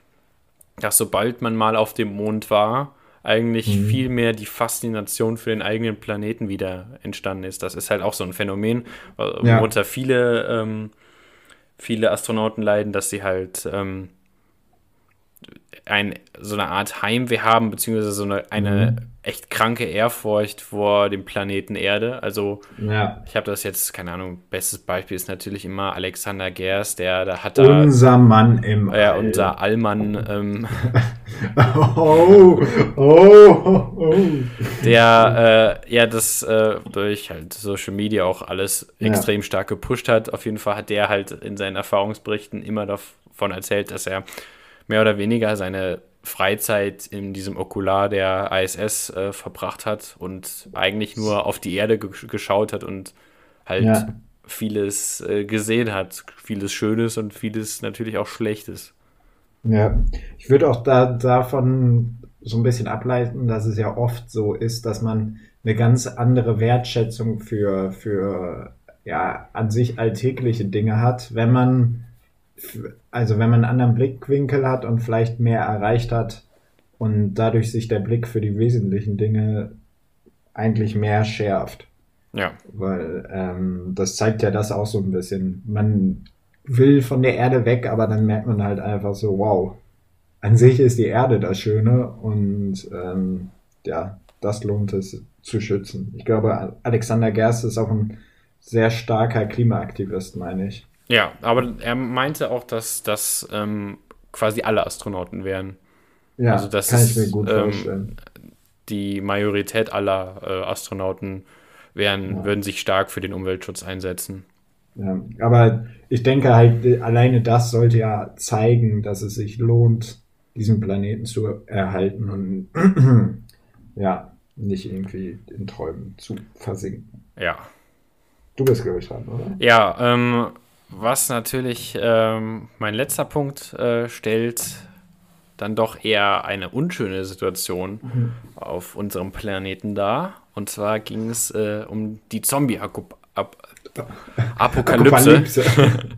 dass sobald man mal auf dem Mond war, eigentlich mhm. viel mehr die Faszination für den eigenen Planeten wieder entstanden ist. Das ist halt auch so ein Phänomen, worunter ja. viele, ähm, viele Astronauten leiden, dass sie halt ähm, ein, so eine Art Heimweh haben, beziehungsweise so eine, eine mhm. echt kranke Ehrfurcht vor dem Planeten Erde. Also ja. ich habe das jetzt, keine Ahnung, bestes Beispiel ist natürlich immer Alexander Gers, der da hat da. Unser Mann im Ja, All. unser Allmann. Ähm, oh, oh, oh. Der äh, ja das äh, durch halt Social Media auch alles ja. extrem stark gepusht hat. Auf jeden Fall hat der halt in seinen Erfahrungsberichten immer davon erzählt, dass er mehr oder weniger seine Freizeit in diesem Okular der ISS äh, verbracht hat und eigentlich nur auf die Erde geschaut hat und halt ja. vieles äh, gesehen hat. Vieles Schönes und vieles natürlich auch Schlechtes. Ja, ich würde auch da, davon so ein bisschen ableiten, dass es ja oft so ist, dass man eine ganz andere Wertschätzung für, für ja, an sich alltägliche Dinge hat, wenn man also wenn man einen anderen Blickwinkel hat und vielleicht mehr erreicht hat und dadurch sich der Blick für die wesentlichen Dinge eigentlich mehr schärft. Ja. Weil ähm, das zeigt ja das auch so ein bisschen. Man will von der Erde weg, aber dann merkt man halt einfach so, wow, an sich ist die Erde das Schöne und ähm, ja, das lohnt es zu schützen. Ich glaube, Alexander Gerst ist auch ein sehr starker Klimaaktivist, meine ich. Ja, aber er meinte auch, dass das ähm, quasi alle Astronauten wären. Ja, also das kann ist, ich mir gut ähm, vorstellen. Die Majorität aller äh, Astronauten wären, ja. würden sich stark für den Umweltschutz einsetzen. Ja, aber ich denke halt, alleine das sollte ja zeigen, dass es sich lohnt, diesen Planeten zu erhalten und ja, nicht irgendwie in Träumen zu versinken. Ja. Du bist, glaube ich, dran, oder? Ja, ähm, was natürlich ähm, mein letzter Punkt äh, stellt, dann doch eher eine unschöne Situation mhm. auf unserem Planeten dar. Und zwar ging es äh, um die Zombie-Apokalypse.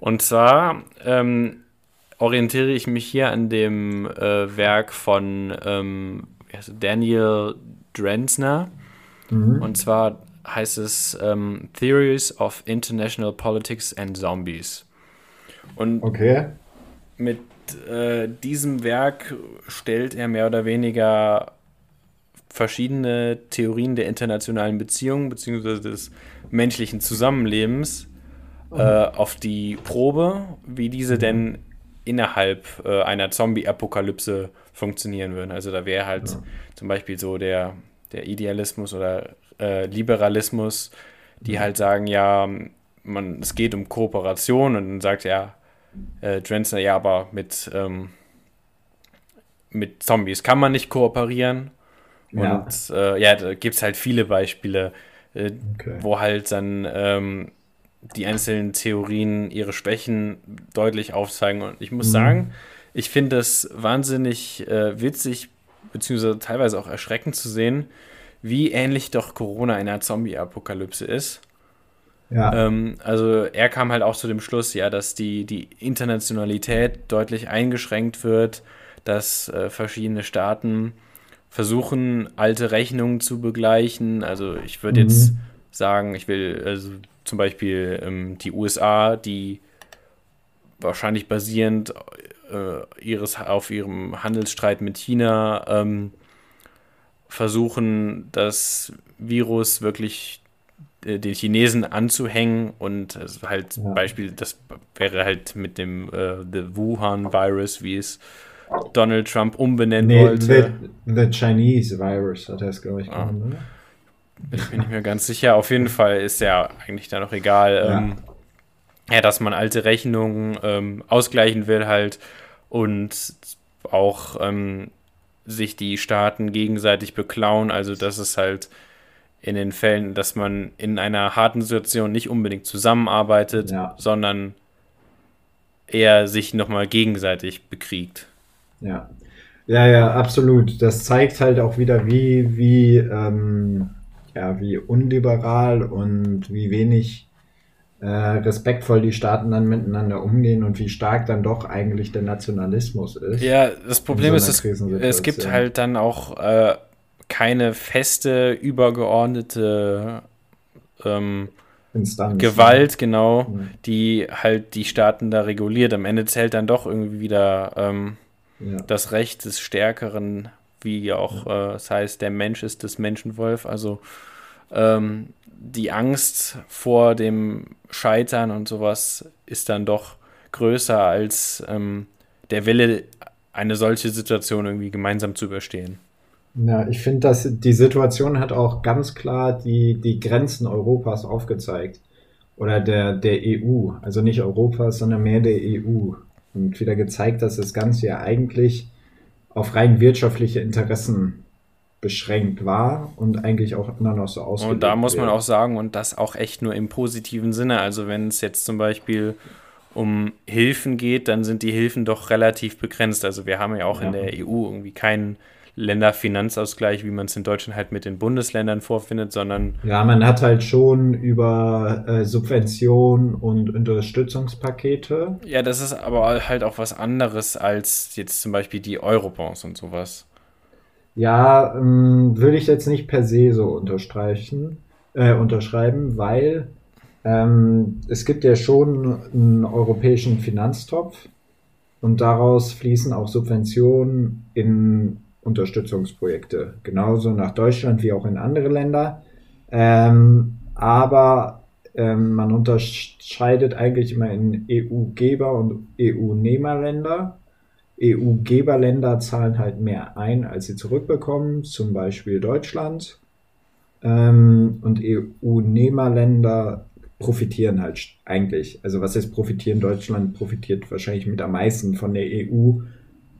Und zwar ähm, orientiere ich mich hier an dem äh, Werk von ähm, Daniel Drenzner. Mhm. Und zwar heißt es ähm, Theories of International Politics and Zombies. Und okay. mit äh, diesem Werk stellt er mehr oder weniger verschiedene Theorien der internationalen Beziehungen bzw. des menschlichen Zusammenlebens äh, auf die Probe, wie diese mhm. denn innerhalb äh, einer Zombie-Apokalypse funktionieren würden. Also da wäre halt ja. zum Beispiel so der, der Idealismus oder äh, Liberalismus, die mhm. halt sagen, ja, man, es geht um Kooperation und dann sagt er, äh, Drenzner, ja, aber mit, ähm, mit Zombies kann man nicht kooperieren. Ja. Und äh, ja, da gibt es halt viele Beispiele, äh, okay. wo halt dann ähm, die einzelnen Theorien ihre Schwächen deutlich aufzeigen. Und ich muss mhm. sagen, ich finde das wahnsinnig äh, witzig, beziehungsweise teilweise auch erschreckend zu sehen, wie ähnlich doch Corona einer Zombie-Apokalypse ist. Ja. Ähm, also er kam halt auch zu dem Schluss, ja, dass die, die Internationalität deutlich eingeschränkt wird, dass äh, verschiedene Staaten versuchen, alte Rechnungen zu begleichen. Also ich würde mhm. jetzt sagen, ich will also zum Beispiel ähm, die USA, die wahrscheinlich basierend äh, ihres, auf ihrem Handelsstreit mit China ähm, versuchen, das Virus wirklich äh, den Chinesen anzuhängen und also halt ja. Beispiel, das wäre halt mit dem äh, The Wuhan Virus, wie es Donald Trump umbenennen nee, wollte. The, the, Chinese Virus hat er es, glaube ich, ah. genannt, oder? Ich bin nicht mehr ganz sicher. Auf jeden Fall ist ja eigentlich da noch egal. Ja. Ähm, ja, dass man alte Rechnungen ähm, ausgleichen will halt und auch ähm, sich die Staaten gegenseitig beklauen. Also dass es halt in den Fällen, dass man in einer harten Situation nicht unbedingt zusammenarbeitet, ja. sondern eher sich nochmal gegenseitig bekriegt. Ja. Ja, ja, absolut. Das zeigt halt auch wieder, wie, wie, ähm, ja, wie unliberal und wie wenig äh, respektvoll die Staaten dann miteinander umgehen und wie stark dann doch eigentlich der Nationalismus ist. Ja, das Problem so ist, es, es, gibt halt dann auch äh, keine feste, übergeordnete ähm, Instanz. Gewalt, genau, mhm. die halt die Staaten da reguliert. Am Ende zählt dann doch irgendwie wieder ähm, ja. das Recht des Stärkeren, wie auch ja. äh, das heißt, der Mensch ist das Menschenwolf. Also ähm, die Angst vor dem Scheitern und sowas ist dann doch größer als ähm, der Wille, eine solche Situation irgendwie gemeinsam zu überstehen. Ja, ich finde, dass die Situation hat auch ganz klar die, die Grenzen Europas aufgezeigt. Oder der, der EU. Also nicht Europas, sondern mehr der EU. Und wieder gezeigt, dass das Ganze ja eigentlich auf rein wirtschaftliche Interessen beschränkt war und eigentlich auch immer noch so aussieht. Und da muss man auch sagen, und das auch echt nur im positiven Sinne. Also wenn es jetzt zum Beispiel um Hilfen geht, dann sind die Hilfen doch relativ begrenzt. Also wir haben ja auch ja. in der EU irgendwie keinen Länderfinanzausgleich, wie man es in Deutschland halt mit den Bundesländern vorfindet, sondern. Ja, man hat halt schon über äh, Subventionen und Unterstützungspakete. Ja, das ist aber halt auch was anderes als jetzt zum Beispiel die Eurobonds und sowas. Ja, ähm, würde ich jetzt nicht per se so unterstreichen, äh, unterschreiben, weil ähm, es gibt ja schon einen europäischen Finanztopf und daraus fließen auch Subventionen in Unterstützungsprojekte. Genauso nach Deutschland wie auch in andere Länder. Ähm, aber ähm, man unterscheidet eigentlich immer in EU-Geber und EU-Nehmerländer. EU-Geberländer zahlen halt mehr ein, als sie zurückbekommen, zum Beispiel Deutschland. Ähm, und EU-Nehmerländer profitieren halt eigentlich. Also was heißt profitieren? Deutschland profitiert wahrscheinlich mit am meisten von der EU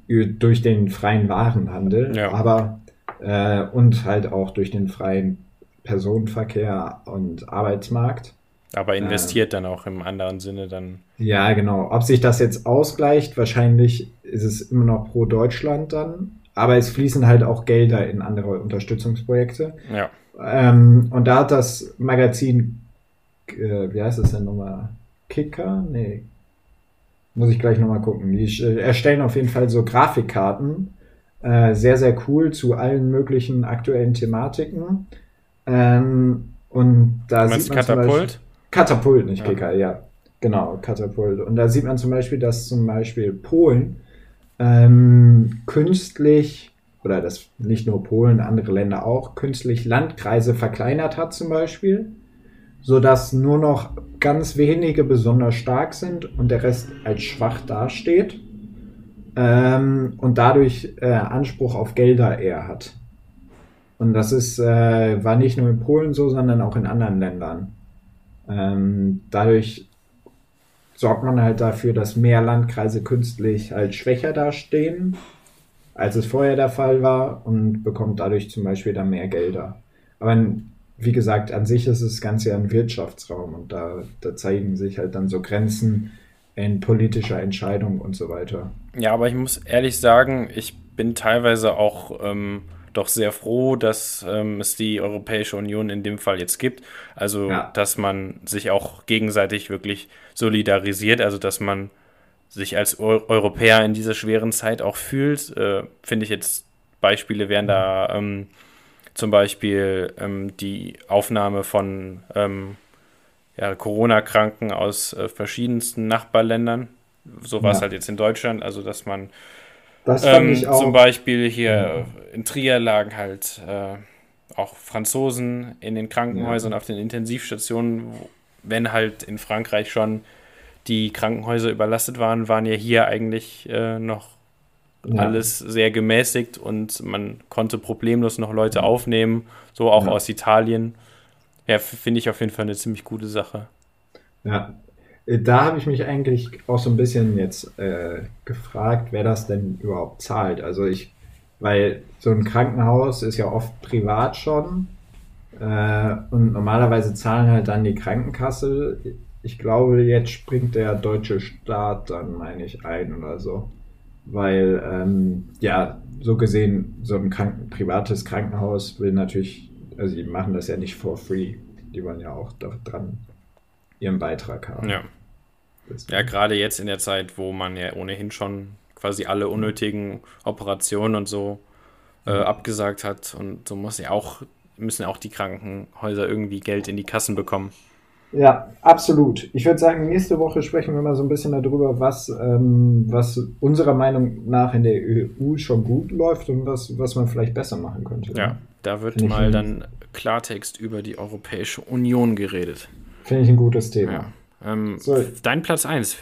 durch den freien Warenhandel, ja. aber äh, und halt auch durch den freien Personenverkehr und Arbeitsmarkt. Aber äh, investiert dann auch im anderen Sinne dann. Ja, genau. Ob sich das jetzt ausgleicht, wahrscheinlich ist es immer noch pro Deutschland dann. Aber es fließen halt auch Gelder in andere Unterstützungsprojekte. Ja. Ähm, und da hat das Magazin, äh, wie heißt es denn nochmal? Kicker? Nee, muss ich gleich nochmal gucken. Die äh, erstellen auf jeden Fall so Grafikkarten. Äh, sehr, sehr cool zu allen möglichen aktuellen Thematiken. Ähm, und da sieht man Katapult? Beispiel, Katapult, nicht ja. Kicker, ja. Genau, Katapult. Und da sieht man zum Beispiel, dass zum Beispiel Polen ähm, künstlich, oder das nicht nur Polen, andere Länder auch, künstlich Landkreise verkleinert hat zum Beispiel sodass nur noch ganz wenige besonders stark sind und der Rest als schwach dasteht ähm, und dadurch äh, Anspruch auf Gelder eher hat. Und das ist, äh, war nicht nur in Polen so, sondern auch in anderen Ländern. Ähm, dadurch sorgt man halt dafür, dass mehr Landkreise künstlich halt schwächer dastehen, als es vorher der Fall war und bekommt dadurch zum Beispiel dann mehr Gelder. Aber wie gesagt, an sich ist das Ganze ja ein Wirtschaftsraum und da, da zeigen sich halt dann so Grenzen in politischer Entscheidung und so weiter. Ja, aber ich muss ehrlich sagen, ich bin teilweise auch ähm, doch sehr froh, dass ähm, es die Europäische Union in dem Fall jetzt gibt. Also, ja. dass man sich auch gegenseitig wirklich solidarisiert, also dass man sich als Eu Europäer in dieser schweren Zeit auch fühlt. Äh, Finde ich jetzt, Beispiele wären da ähm, zum Beispiel ähm, die Aufnahme von ähm, ja, Corona-Kranken aus äh, verschiedensten Nachbarländern. So war es ja. halt jetzt in Deutschland, also dass man ähm, zum Beispiel hier in Trier lagen halt äh, auch Franzosen in den Krankenhäusern ja. auf den Intensivstationen. Wenn halt in Frankreich schon die Krankenhäuser überlastet waren, waren ja hier eigentlich äh, noch ja. alles sehr gemäßigt und man konnte problemlos noch Leute aufnehmen, so auch ja. aus Italien. Ja, finde ich auf jeden Fall eine ziemlich gute Sache. Ja, da habe ich mich eigentlich auch so ein bisschen jetzt äh, gefragt, wer das denn überhaupt zahlt. Also ich, weil so ein Krankenhaus ist ja oft privat schon äh, und normalerweise zahlen halt dann die Krankenkasse. Ich glaube, jetzt springt der deutsche Staat dann, meine ich, ein oder so weil ähm, ja, so gesehen, so ein Kranken privates Krankenhaus will natürlich, also die machen das ja nicht for free. Die wollen ja auch dran ihren Beitrag haben. Ja. Ja, gerade jetzt in der Zeit, wo man ja ohnehin schon quasi alle unnötigen Operationen und so äh, mhm. abgesagt hat und so muss ja auch, müssen auch die Krankenhäuser irgendwie Geld in die Kassen bekommen. Ja, absolut. Ich würde sagen, nächste Woche sprechen wir mal so ein bisschen darüber, was, ähm, was unserer Meinung nach in der EU schon gut läuft und was, was man vielleicht besser machen könnte. Ja, da wird mal dann Klartext über die Europäische Union geredet. Finde ich ein gutes Thema. Ja. Ähm, so. Dein Platz 1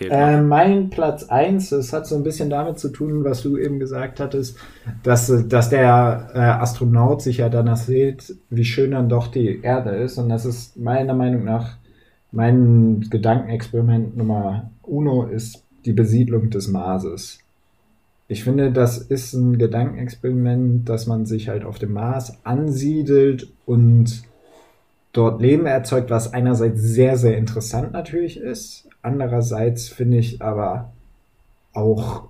äh, mein Platz 1, es hat so ein bisschen damit zu tun, was du eben gesagt hattest, dass, dass der äh, Astronaut sich ja danach sieht, wie schön dann doch die Erde ist. Und das ist meiner Meinung nach mein Gedankenexperiment Nummer uno ist die Besiedlung des Marses. Ich finde, das ist ein Gedankenexperiment, dass man sich halt auf dem Mars ansiedelt und dort Leben erzeugt, was einerseits sehr, sehr interessant natürlich ist, Andererseits finde ich aber auch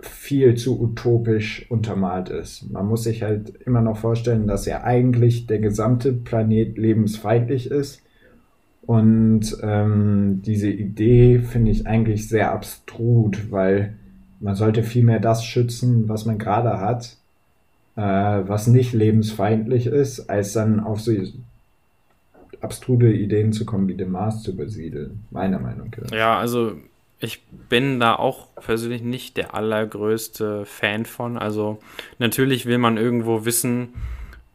viel zu utopisch untermalt ist. Man muss sich halt immer noch vorstellen, dass ja eigentlich der gesamte Planet lebensfeindlich ist. Und ähm, diese Idee finde ich eigentlich sehr abstrut, weil man sollte vielmehr das schützen, was man gerade hat, äh, was nicht lebensfeindlich ist, als dann auf so abstruse Ideen zu kommen, wie den Mars zu besiedeln, meiner Meinung nach. Ja, also ich bin da auch persönlich nicht der allergrößte Fan von. Also natürlich will man irgendwo wissen,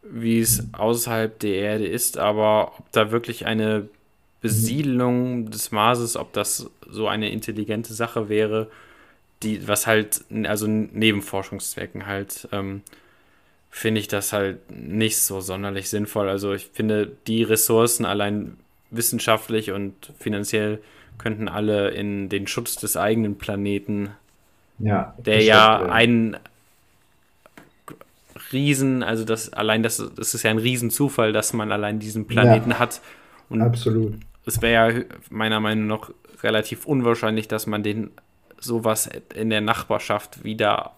wie es außerhalb der Erde ist, aber ob da wirklich eine Besiedelung des Marses, ob das so eine intelligente Sache wäre, die, was halt, also neben Forschungszwecken halt ähm, finde ich das halt nicht so sonderlich sinnvoll. Also ich finde, die Ressourcen allein wissenschaftlich und finanziell könnten alle in den Schutz des eigenen Planeten, ja, der ja ein Riesen, also das allein das, das ist ja ein Riesenzufall, dass man allein diesen Planeten ja, hat. Und absolut. Es wäre ja meiner Meinung nach relativ unwahrscheinlich, dass man den sowas in der Nachbarschaft wieder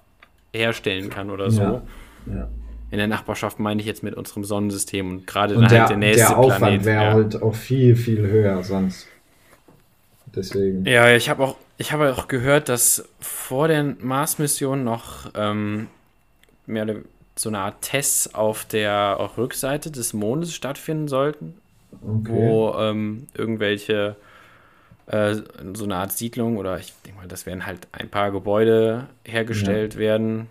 herstellen kann oder so. Ja, ja in der Nachbarschaft meine ich jetzt mit unserem Sonnensystem und gerade dann der, halt der nächste der Aufwand wäre ja. halt auch viel, viel höher sonst. Deswegen. Ja, ich habe auch, ich habe auch gehört, dass vor der Mars-Mission noch ähm, mehr oder so eine Art Tests auf der Rückseite des Mondes stattfinden sollten, okay. wo ähm, irgendwelche äh, so eine Art Siedlung oder ich denke mal, das werden halt ein paar Gebäude hergestellt ja. werden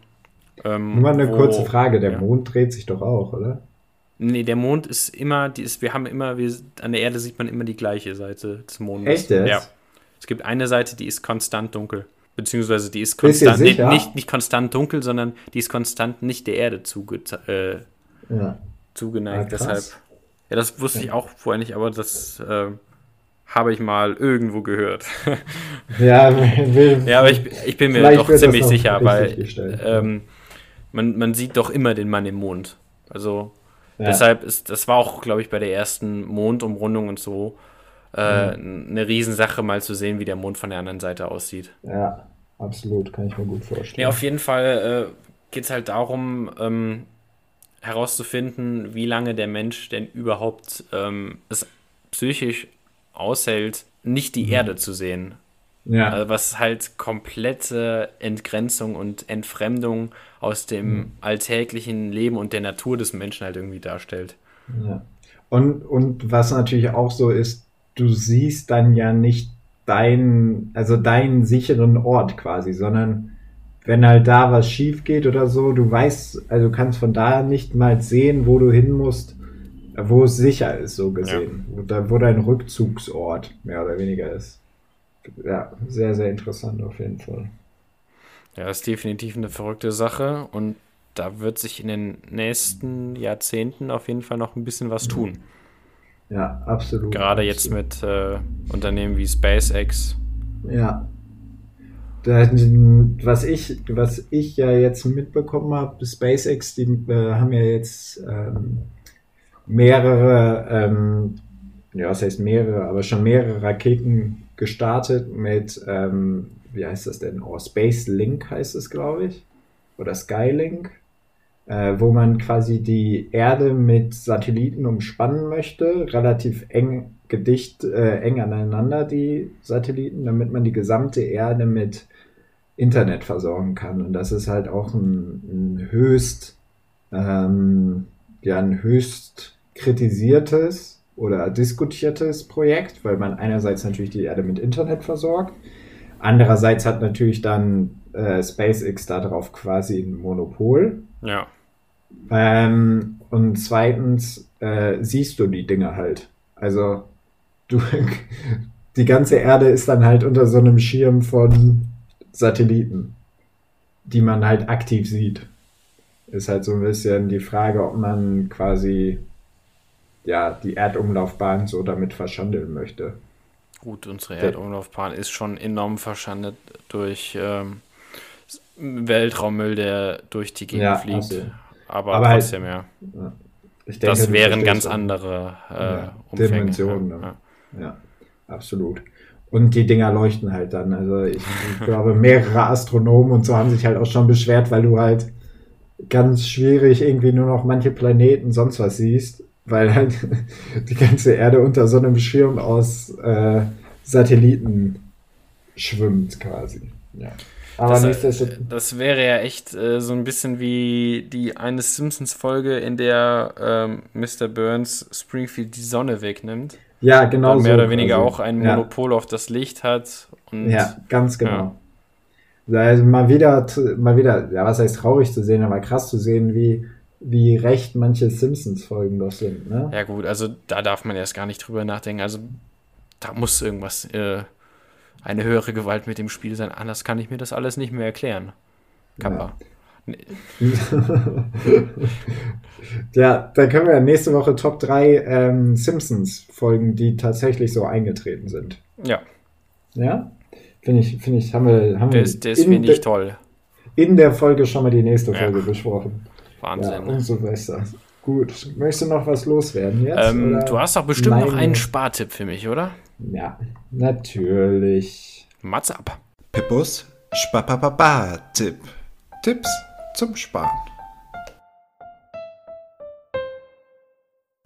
ähm, Nur mal eine wo, kurze Frage, der ja. Mond dreht sich doch auch, oder? Nee, der Mond ist immer, die ist, wir haben immer, wir, an der Erde sieht man immer die gleiche Seite des Mondes. Echt jetzt? Ja. Es gibt eine Seite, die ist konstant dunkel. Beziehungsweise die ist konstant, nee, nicht, nicht konstant dunkel, sondern die ist konstant nicht der Erde zuge, äh, ja. zugeneigt. Ja, Deshalb, ja, das wusste ich auch vorher nicht, aber das äh, habe ich mal irgendwo gehört. ja, will, ja, aber ich, ich bin mir doch ziemlich sicher, weil ähm, man, man sieht doch immer den Mann im Mond. Also ja. deshalb ist, das war auch, glaube ich, bei der ersten Mondumrundung und so äh, mhm. eine Riesensache, mal zu sehen, wie der Mond von der anderen Seite aussieht. Ja, absolut, kann ich mir gut vorstellen. Ja, auf jeden Fall äh, geht es halt darum, ähm, herauszufinden, wie lange der Mensch denn überhaupt ähm, es psychisch aushält, nicht die mhm. Erde zu sehen. Ja. Also was halt komplette Entgrenzung und Entfremdung aus dem mhm. alltäglichen Leben und der Natur des Menschen halt irgendwie darstellt. Ja. Und, und was natürlich auch so ist, du siehst dann ja nicht deinen, also deinen sicheren Ort quasi, sondern wenn halt da was schief geht oder so, du weißt, also kannst von da nicht mal sehen, wo du hin musst, wo es sicher ist, so gesehen. Ja. Wo, wo dein Rückzugsort mehr oder weniger ist. Ja, sehr, sehr interessant auf jeden Fall. Ja, ist definitiv eine verrückte Sache und da wird sich in den nächsten Jahrzehnten auf jeden Fall noch ein bisschen was tun. Ja, absolut. Gerade jetzt mit äh, Unternehmen wie SpaceX. Ja. Was, ich, was ich ja jetzt mitbekommen habe, SpaceX, die äh, haben ja jetzt ähm, mehrere, ähm, ja, was heißt mehrere, aber schon mehrere Raketen gestartet mit ähm, wie heißt das denn? Oh, Space Link heißt es, glaube ich. Oder Skylink. Äh, wo man quasi die Erde mit Satelliten umspannen möchte, relativ eng gedicht, äh, eng aneinander, die Satelliten, damit man die gesamte Erde mit Internet versorgen kann. Und das ist halt auch ein, ein höchst, ähm, ja, ein höchst kritisiertes oder diskutiertes Projekt, weil man einerseits natürlich die Erde mit Internet versorgt, andererseits hat natürlich dann äh, SpaceX darauf quasi ein Monopol. Ja. Ähm, und zweitens äh, siehst du die Dinge halt. Also du, die ganze Erde ist dann halt unter so einem Schirm von Satelliten, die man halt aktiv sieht. Ist halt so ein bisschen die Frage, ob man quasi ja die Erdumlaufbahn so damit verschandeln möchte. Gut, unsere Erdumlaufbahn ist schon enorm verschandelt durch ähm, Weltraummüll, der durch die Gegend Ja, fliegt. also, aber, aber halt- trotzdem, ja. Ich denke, Das wären ganz andere äh, Ja, Umfänge. Dimensionen, ja. ne? Ja. Ja, absolut. Und die Dinger leuchten halt dann. Also ich, ich glaube, mehrere Astronomen und so haben sich halt auch schon beschwert, weil du halt ganz schwierig irgendwie nur noch manche Planeten sonst was siehst, weil halt die ganze Erde unter so einem Schirm aus äh, Satelliten schwimmt quasi. Ja. Aber Das, äh, nichtsdestotrotz. das wäre ja echt äh, so ein bisschen wie die eine Simpsons-Folge, in der ähm, Mr. Burns Springfield die Sonne wegnimmt. Ja, genau und mehr so oder weniger quasi. auch ein Ja. Monopol auf das Licht hat. Und Ja, ganz genau. Also mal wieder, mal wieder, ja, was heißt traurig zu sehen, aber krass zu sehen, wie, wie recht manche Simpsons-Folgen doch sind, ne? Ja, gut, also da darf man erst gar nicht drüber nachdenken. Also da muss irgendwas, äh, eine höhere Gewalt mit dem Spiel sein. Anders kann ich mir das alles nicht mehr erklären. Kappa. Nee, Ja, da können wir nächste Woche Top 3 ähm, Simpsons-Folgen, die tatsächlich so eingetreten sind. Ja, Ja? Finde ich, finde ich, haben wir, haben das, das in, finde ich toll. in der Folge schon mal die nächste Ja. Folge besprochen. Ja, Wahnsinn. umso besser. Gut. Möchtest du noch was loswerden jetzt? ähm, oder? du hast doch bestimmt noch meine- einen Spartipp für mich, oder? Ja, natürlich. Mats ab. Pippus Spapapapa-Tipp. Tipps zum Sparen.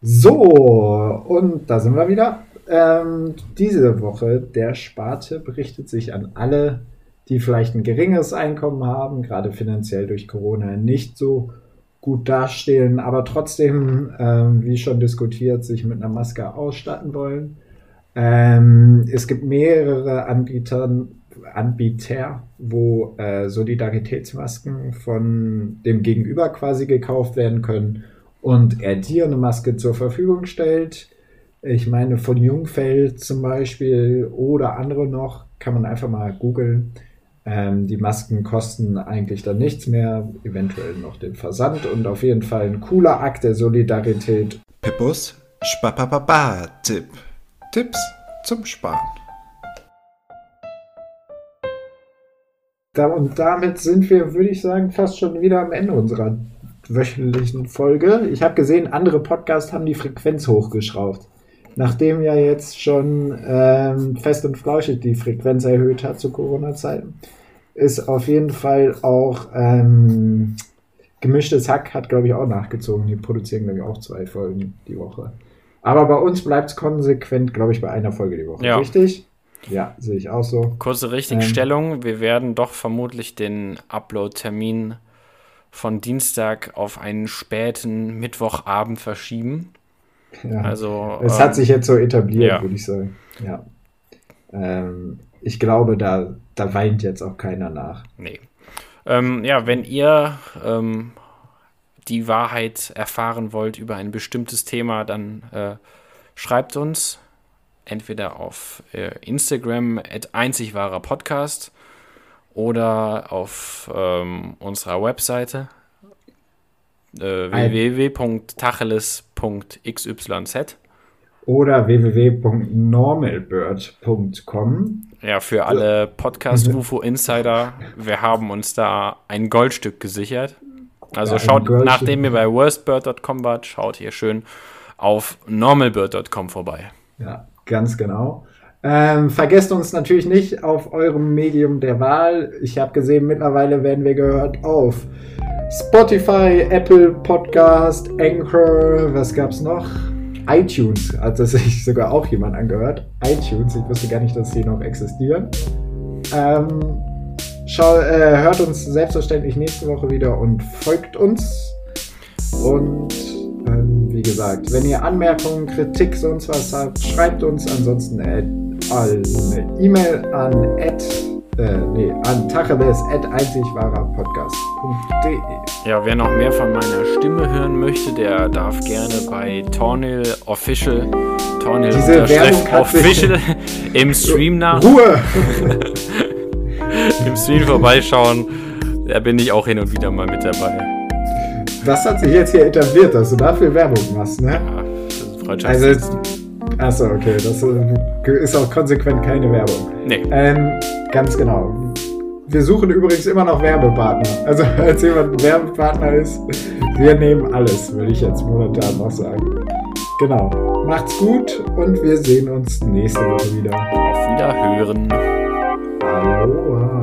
So, und da sind wir wieder. Ähm, diese Woche, der Spartipp richtet sich an alle, die vielleicht ein geringes Einkommen haben, gerade finanziell durch Corona nicht so gut dastehen, aber trotzdem, ähm, wie schon diskutiert, sich mit einer Maske ausstatten wollen. Ähm, es gibt mehrere Anbieter, Anbieter, wo äh, Solidaritätsmasken von dem Gegenüber quasi gekauft werden können und er dir eine Maske zur Verfügung stellt. Ich meine, von Jungfeld zum Beispiel oder andere noch, kann man einfach mal googeln. Ähm, die Masken kosten eigentlich dann nichts mehr, eventuell noch den Versand und auf jeden Fall ein cooler Akt der Solidarität. Pippus Spapapapa-Tipp. Tipps zum Sparen. Da, und damit sind wir, würde ich sagen, fast schon wieder am Ende unserer wöchentlichen Folge. Ich habe gesehen, andere Podcasts haben die Frequenz hochgeschraubt. Nachdem ja jetzt schon ähm, fest und flauschig die Frequenz erhöht hat zu Corona-Zeiten, ist auf jeden Fall auch ähm, gemischtes Hack hat, glaube ich, auch nachgezogen. Die produzieren, glaube ich, auch zwei Folgen die Woche. Aber bei uns bleibt es konsequent, glaube ich, bei einer Folge die Woche. Ja. Richtig? Ja, sehe ich auch so. Kurze Ähm. Richtigstellung. Wir werden doch vermutlich den Upload-Termin von Dienstag auf einen späten Mittwochabend verschieben. Ja. Also Es ähm, hat sich jetzt so etabliert, ja. würde ich sagen. Ja. Ähm, ich glaube, da, da weint jetzt auch keiner nach. Nee. Ähm, ja, wenn ihr ähm, die Wahrheit erfahren wollt über ein bestimmtes Thema, dann äh, schreibt uns entweder auf äh, Instagram at einzigwahrer Podcast oder auf ähm, unserer Webseite äh, www.tacheles.xyz. Oder www.normalbird.com. Ja, für alle Podcast-UFO-Insider, wir haben uns da ein Goldstück gesichert. Also Ja, schaut, nachdem ihr bei worstbird.com wart, schaut hier schön auf normalbird.com vorbei. Ja, ganz genau. Ähm, vergesst uns natürlich nicht auf eurem Medium der Wahl. Ich habe gesehen, mittlerweile werden wir gehört auf Spotify, Apple Podcast, Anchor, was gab's noch? iTunes hat sich sogar auch jemand angehört. iTunes, ich wusste gar nicht, dass die noch existieren. Ähm, schau, äh, hört uns selbstverständlich nächste Woche wieder und folgt uns. Und ähm, wie gesagt, wenn ihr Anmerkungen, Kritik, sonst was habt, schreibt uns ansonsten eine E-Mail an at, äh, nee, an tacheles.einzigwahrerpodcast.de. Ja, wer noch mehr von meiner Stimme hören möchte, der darf gerne bei Tornil Official, Tornil Official im Stream nach, Ruhe! im Stream vorbeischauen. Da bin ich auch hin und wieder mal mit dabei. Das hat sich jetzt hier etabliert, dass du dafür Werbung machst, ne? Ja, das ist Freundschaft. Also, achso, okay, das äh, ist auch konsequent keine Werbung. nee. Ähm, ganz genau. Wir suchen übrigens immer noch Werbepartner. Also, als jemand ein Werbepartner ist, wir nehmen alles, würde ich jetzt momentan noch sagen. Genau. Macht's gut und wir sehen uns nächste Woche wieder. Auf Wiederhören. Aloha.